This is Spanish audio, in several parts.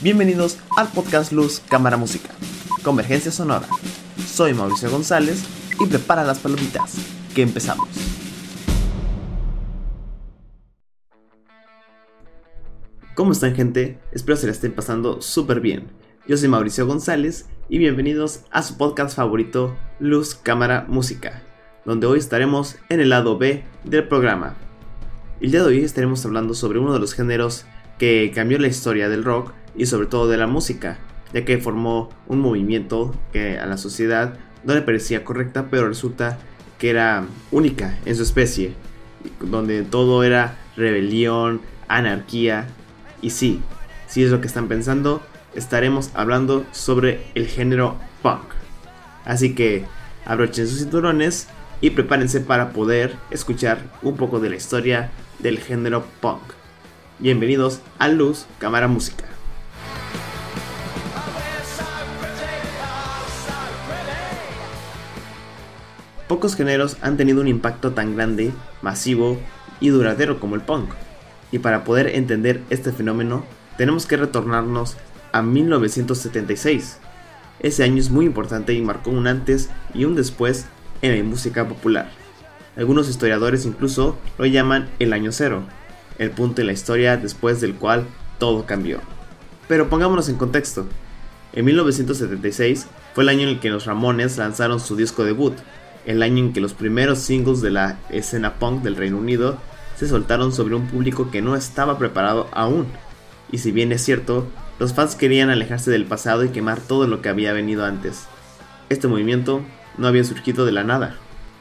Bienvenidos al podcast Luz Cámara Música, Convergencia Sonora. Soy Mauricio González y prepara las palomitas, que empezamos. ¿Cómo están gente? Espero se la estén pasando súper bien. Yo soy Mauricio González y bienvenidos a su podcast favorito Luz Cámara Música, donde hoy estaremos en el lado B del programa. El día de hoy estaremos hablando sobre uno de los géneros que cambió la historia del rock y sobre todo de la música, ya que formó un movimiento que a la sociedad no le parecía correcta, pero resulta que era única en su especie, donde todo era rebelión, anarquía, y sí, si es lo que están pensando, estaremos hablando sobre el género punk. Así que abrochen sus cinturones y prepárense para poder escuchar un poco de la historia del género punk. Bienvenidos a Luz Cámara Música. Pocos géneros han tenido un impacto tan grande, masivo y duradero como el punk. Y para poder entender este fenómeno, tenemos que retornarnos a 1976. Ese año es muy importante y marcó un antes y un después en la música popular. Algunos historiadores incluso lo llaman el año cero, el punto en la historia después del cual todo cambió. Pero pongámonos en contexto. En 1976 fue el año en el que los Ramones lanzaron su disco debut, el año en que los primeros singles de la escena punk del Reino Unido se soltaron sobre un público que no estaba preparado aún. Y si bien es cierto, los fans querían alejarse del pasado y quemar todo lo que había venido antes. Este movimiento no había surgido de la nada.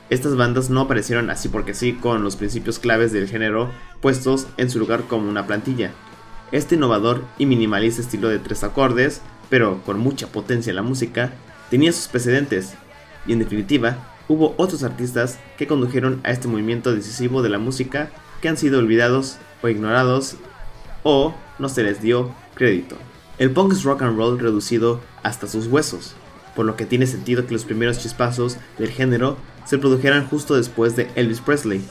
Estas bandas no aparecieron así porque sí con los principios claves del género puestos en su lugar como una plantilla. Este innovador y minimalista estilo de tres acordes, pero con mucha potencia en la música, tenía sus precedentes, y en definitiva, hubo otros artistas que condujeron a este movimiento decisivo de la música que han sido olvidados o ignorados o no se les dio crédito. El punk es rock and roll reducido hasta sus huesos, por lo que tiene sentido que los primeros chispazos del género se produjeran justo después de Elvis Presley.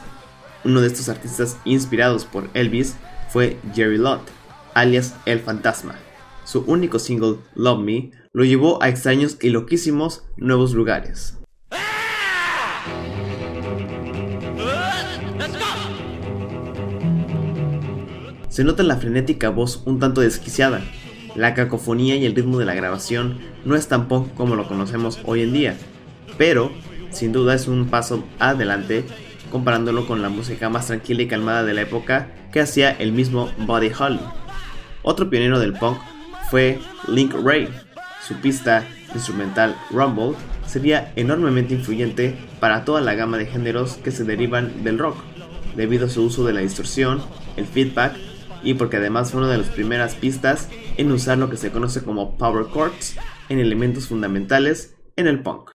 Uno de estos artistas inspirados por Elvis fue Jerry Lott, alias El Fantasma. Su único single, Love Me, lo llevó a extraños y loquísimos nuevos lugares. Se nota la frenética voz un tanto desquiciada. La cacofonía y el ritmo de la grabación no es tan punk como lo conocemos hoy en día, pero sin duda es un paso adelante comparándolo con la música más tranquila y calmada de la época que hacía el mismo Buddy Holly. Otro pionero del punk fue Link Ray. Su pista instrumental Rumble sería enormemente influyente para toda la gama de géneros que se derivan del rock, debido a su uso de la distorsión, el feedback y porque además fue una de las primeras pistas en usar lo que se conoce como power chords en elementos fundamentales en el punk.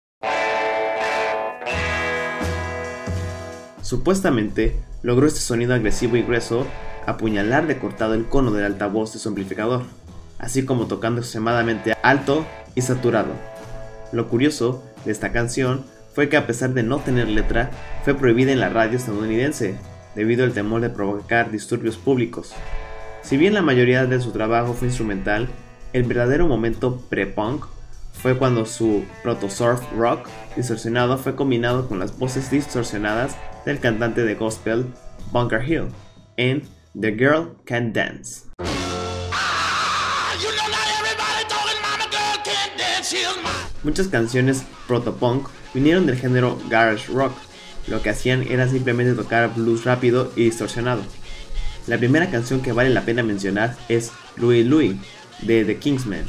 Supuestamente, logró este sonido agresivo y grueso apuñalar de cortado el cono del altavoz de su amplificador, así como tocando extremadamente alto y saturado. Lo curioso de esta canción fue que a pesar de no tener letra, fue prohibida en la radio estadounidense, debido al temor de provocar disturbios públicos. Si bien la mayoría de su trabajo fue instrumental, el verdadero momento pre-punk fue cuando su proto-surf rock distorsionado fue combinado con las voces distorsionadas del cantante de gospel Bunker Hill en The Girl Can Dance. Muchas canciones proto-punk vinieron del género garage rock, lo que hacían era simplemente tocar blues rápido y distorsionado. La primera canción que vale la pena mencionar es Louis Louis de The Kingsmen,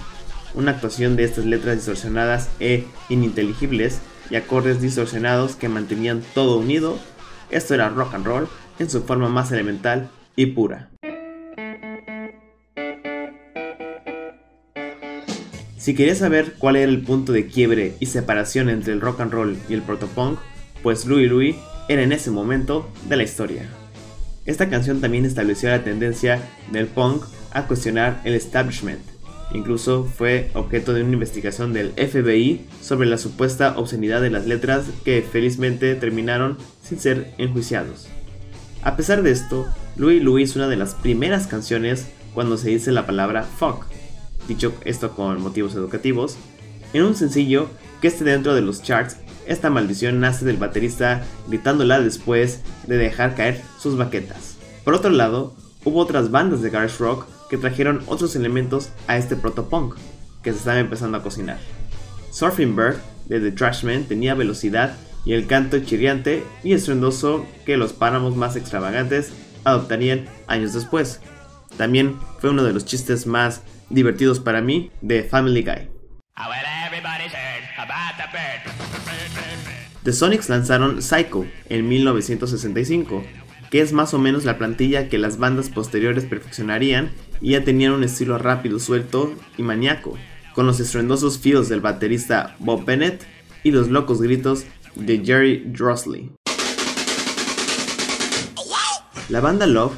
una actuación de estas letras distorsionadas e ininteligibles y acordes distorsionados que mantenían todo unido esto era rock and roll en su forma más elemental y pura. Si querías saber cuál era el punto de quiebre y separación entre el rock and roll y el protopunk, pues Louis Louis era en ese momento de la historia. Esta canción también estableció la tendencia del punk a cuestionar el establishment. Incluso fue objeto de una investigación del FBI sobre la supuesta obscenidad de las letras que felizmente terminaron sin ser enjuiciados. A pesar de esto, Louis Louis es una de las primeras canciones cuando se dice la palabra fuck. dicho esto con motivos educativos, en un sencillo que esté dentro de los charts, esta maldición nace del baterista gritándola después de dejar caer sus baquetas. Por otro lado, hubo otras bandas de garage rock que trajeron otros elementos a este protopunk que se estaba empezando a cocinar. Surfing Bird de The Trashmen tenía velocidad y el canto chirriante y estruendoso que los páramos más extravagantes adoptarían años después. También fue uno de los chistes más divertidos para mí de Family Guy. The Sonics lanzaron Psycho en 1965, que es más o menos la plantilla que las bandas posteriores perfeccionarían y ya tenían un estilo rápido, suelto y maníaco, con los estruendosos feels del baterista Bob Bennett y los locos gritos de Jerry Drosley. La banda Love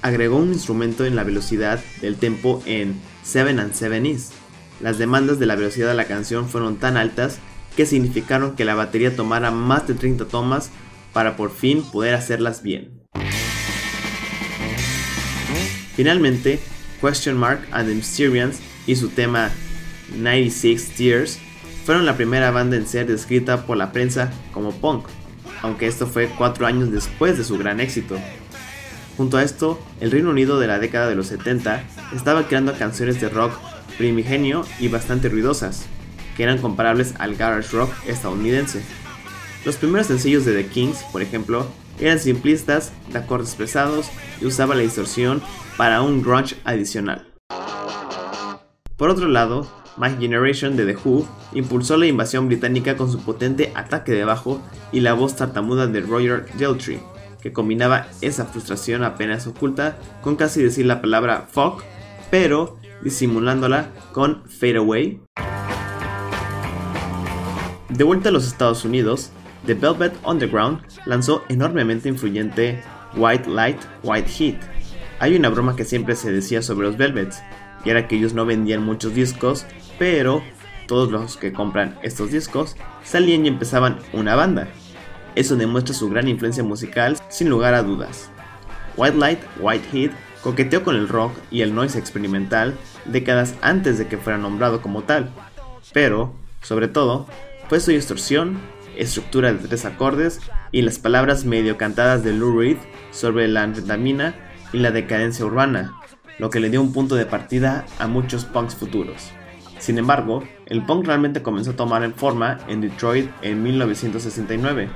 agregó un instrumento en la velocidad del tempo en Seven and Seven Is. Las demandas de la velocidad de la canción fueron tan altas que significaron que la batería tomara más de 30 tomas para por fin poder hacerlas bien. Finalmente, Question Mark and the Mysterians y su tema 96 Tears fueron la primera banda en ser descrita por la prensa como punk, aunque esto fue cuatro años después de su gran éxito. Junto a esto, el Reino Unido de la década de los 70 estaba creando canciones de rock primigenio y bastante ruidosas, que eran comparables al garage rock estadounidense. Los primeros sencillos de The Kings, por ejemplo, eran simplistas, de acordes pesados y usaban la distorsión para un grunge adicional. Por otro lado, My Generation de The Who impulsó la invasión británica con su potente ataque de bajo y la voz tartamuda de Roger Daltrey, que combinaba esa frustración apenas oculta con casi decir la palabra fuck, pero disimulándola con Fade Away. De vuelta a los Estados Unidos, The Velvet Underground lanzó enormemente influyente White Light, White Heat. Hay una broma que siempre se decía sobre los Velvets, y era que ellos no vendían muchos discos, pero todos los que compran estos discos salían y empezaban una banda. Eso demuestra su gran influencia musical sin lugar a dudas. White Light, White Heat coqueteó con el rock y el noise experimental décadas antes de que fuera nombrado como tal, pero, sobre todo, fue su distorsión, estructura de tres acordes y las palabras medio cantadas de Lou Reed sobre la anfetamina y la decadencia urbana, lo que le dio un punto de partida a muchos punks futuros. Sin embargo, el punk realmente comenzó a tomar en forma en Detroit en 1969.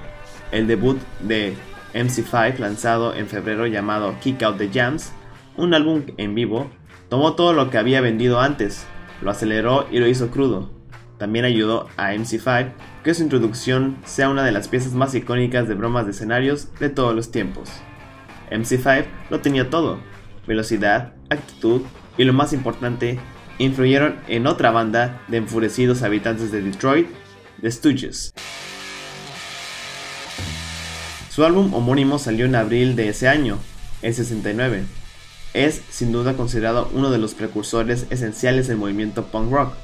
El debut de MC5 lanzado en febrero llamado Kick Out the Jams, un álbum en vivo, tomó todo lo que había vendido antes, lo aceleró y lo hizo crudo. También ayudó a MC5 que su introducción sea una de las piezas más icónicas de bromas de escenarios de todos los tiempos. MC5 lo tenía todo, velocidad, actitud y lo más importante, influyeron en otra banda de enfurecidos habitantes de Detroit, The Stooges. Su álbum homónimo salió en abril de ese año, el 69. Es sin duda considerado uno de los precursores esenciales del movimiento punk rock.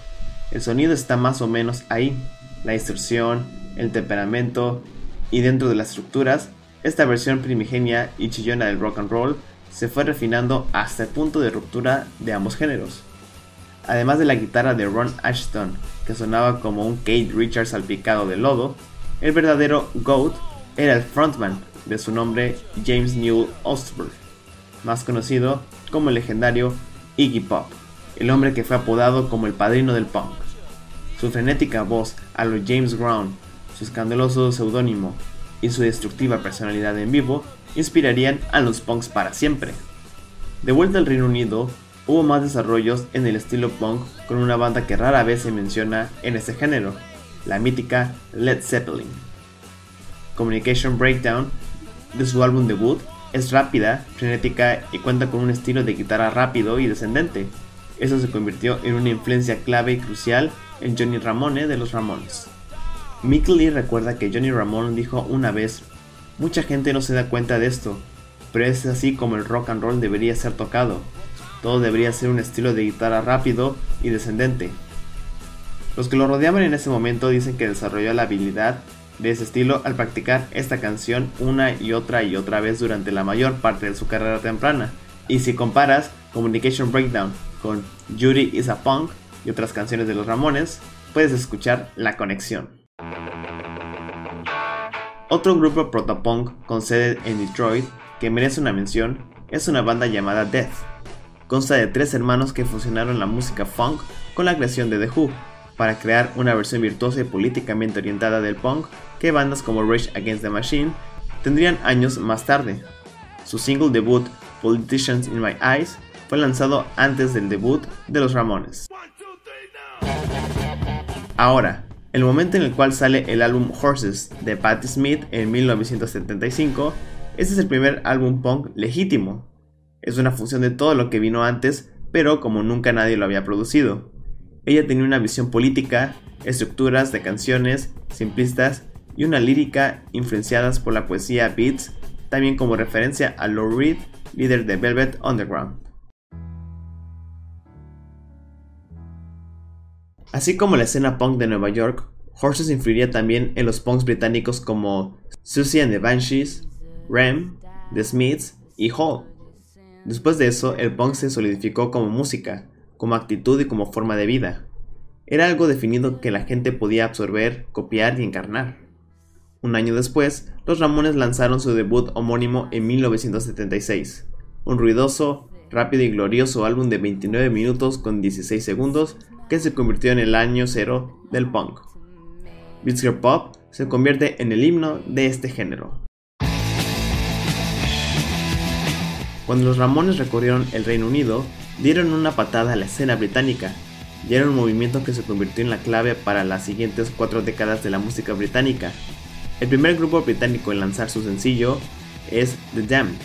El sonido está más o menos ahí, la distorsión, el temperamento y dentro de las estructuras, esta versión primigenia y chillona del rock and roll se fue refinando hasta el punto de ruptura de ambos géneros. Además de la guitarra de Ron Ashton, que sonaba como un Kate Richards salpicado de lodo, el verdadero GOAT era el frontman de su nombre James Newell Ostberg, más conocido como el legendario Iggy Pop, el hombre que fue apodado como el padrino del punk. Su frenética voz a lo James Brown, su escandaloso seudónimo y su destructiva personalidad en vivo inspirarían a los punks para siempre. De vuelta al Reino Unido, hubo más desarrollos en el estilo punk con una banda que rara vez se menciona en ese género, la mítica Led Zeppelin. Communication Breakdown, de su álbum debut, es rápida, frenética y cuenta con un estilo de guitarra rápido y descendente. Eso se convirtió en una influencia clave y crucial en Johnny Ramone de los Ramones. Mick Lee recuerda que Johnny Ramone dijo una vez, mucha gente no se da cuenta de esto, pero es así como el rock and roll debería ser tocado. Todo debería ser un estilo de guitarra rápido y descendente. Los que lo rodeaban en ese momento dicen que desarrolló la habilidad de ese estilo al practicar esta canción una y otra y otra vez durante la mayor parte de su carrera temprana. Y si comparas Communication Breakdown con Judy is a Punk y otras canciones de los Ramones, puedes escuchar La Conexión. Otro grupo protopunk con sede en Detroit que merece una mención es una banda llamada Death. Consta de tres hermanos que fusionaron la música funk con la creación de The Who para crear una versión virtuosa y políticamente orientada del punk que bandas como Rage Against the Machine tendrían años más tarde. Su single debut, Politicians in My Eyes, fue lanzado antes del debut de los Ramones. Ahora, el momento en el cual sale el álbum Horses de Patti Smith en 1975, este es el primer álbum punk legítimo. Es una función de todo lo que vino antes, pero como nunca nadie lo había producido. Ella tenía una visión política, estructuras de canciones simplistas y una lírica influenciadas por la poesía beats, también como referencia a Lou Reed, líder de Velvet Underground. Así como la escena punk de Nueva York, Horses influiría también en los punks británicos como Susie and the Banshees, Rem, The Smiths y Hall. Después de eso, el punk se solidificó como música, como actitud y como forma de vida. Era algo definido que la gente podía absorber, copiar y encarnar. Un año después, los Ramones lanzaron su debut homónimo en 1976, un ruidoso, rápido y glorioso álbum de 29 minutos con 16 segundos que se convirtió en el año cero del punk. Beats Pop se convierte en el himno de este género. Cuando los Ramones recorrieron el Reino Unido, dieron una patada a la escena británica, y era un movimiento que se convirtió en la clave para las siguientes cuatro décadas de la música británica. El primer grupo británico en lanzar su sencillo es The Damned.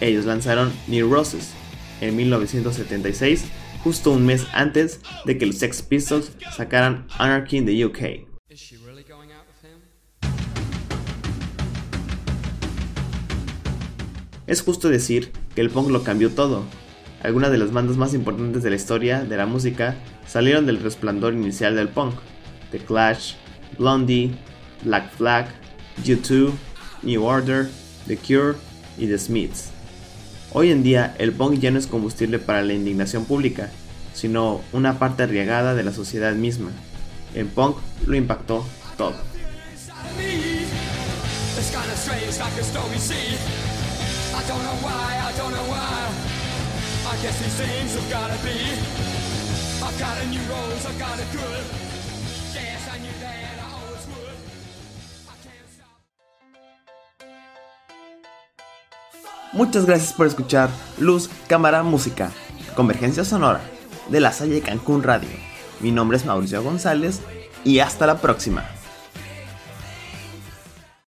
Ellos lanzaron New Roses en 1976 justo un mes antes de que los Sex Pistols sacaran Anarchy in the UK. Es justo decir que el punk lo cambió todo. Algunas de las bandas más importantes de la historia de la música salieron del resplandor inicial del punk. The Clash, Blondie, Black Flag, U2, New Order, The Cure y The Smiths. Hoy en día el punk ya no es combustible para la indignación pública, sino una parte arriesgada de la sociedad misma. El punk lo impactó todo. Muchas gracias por escuchar Luz, Cámara, Música, Convergencia Sonora, de la Salle Cancún Radio. Mi nombre es Mauricio González y hasta la próxima.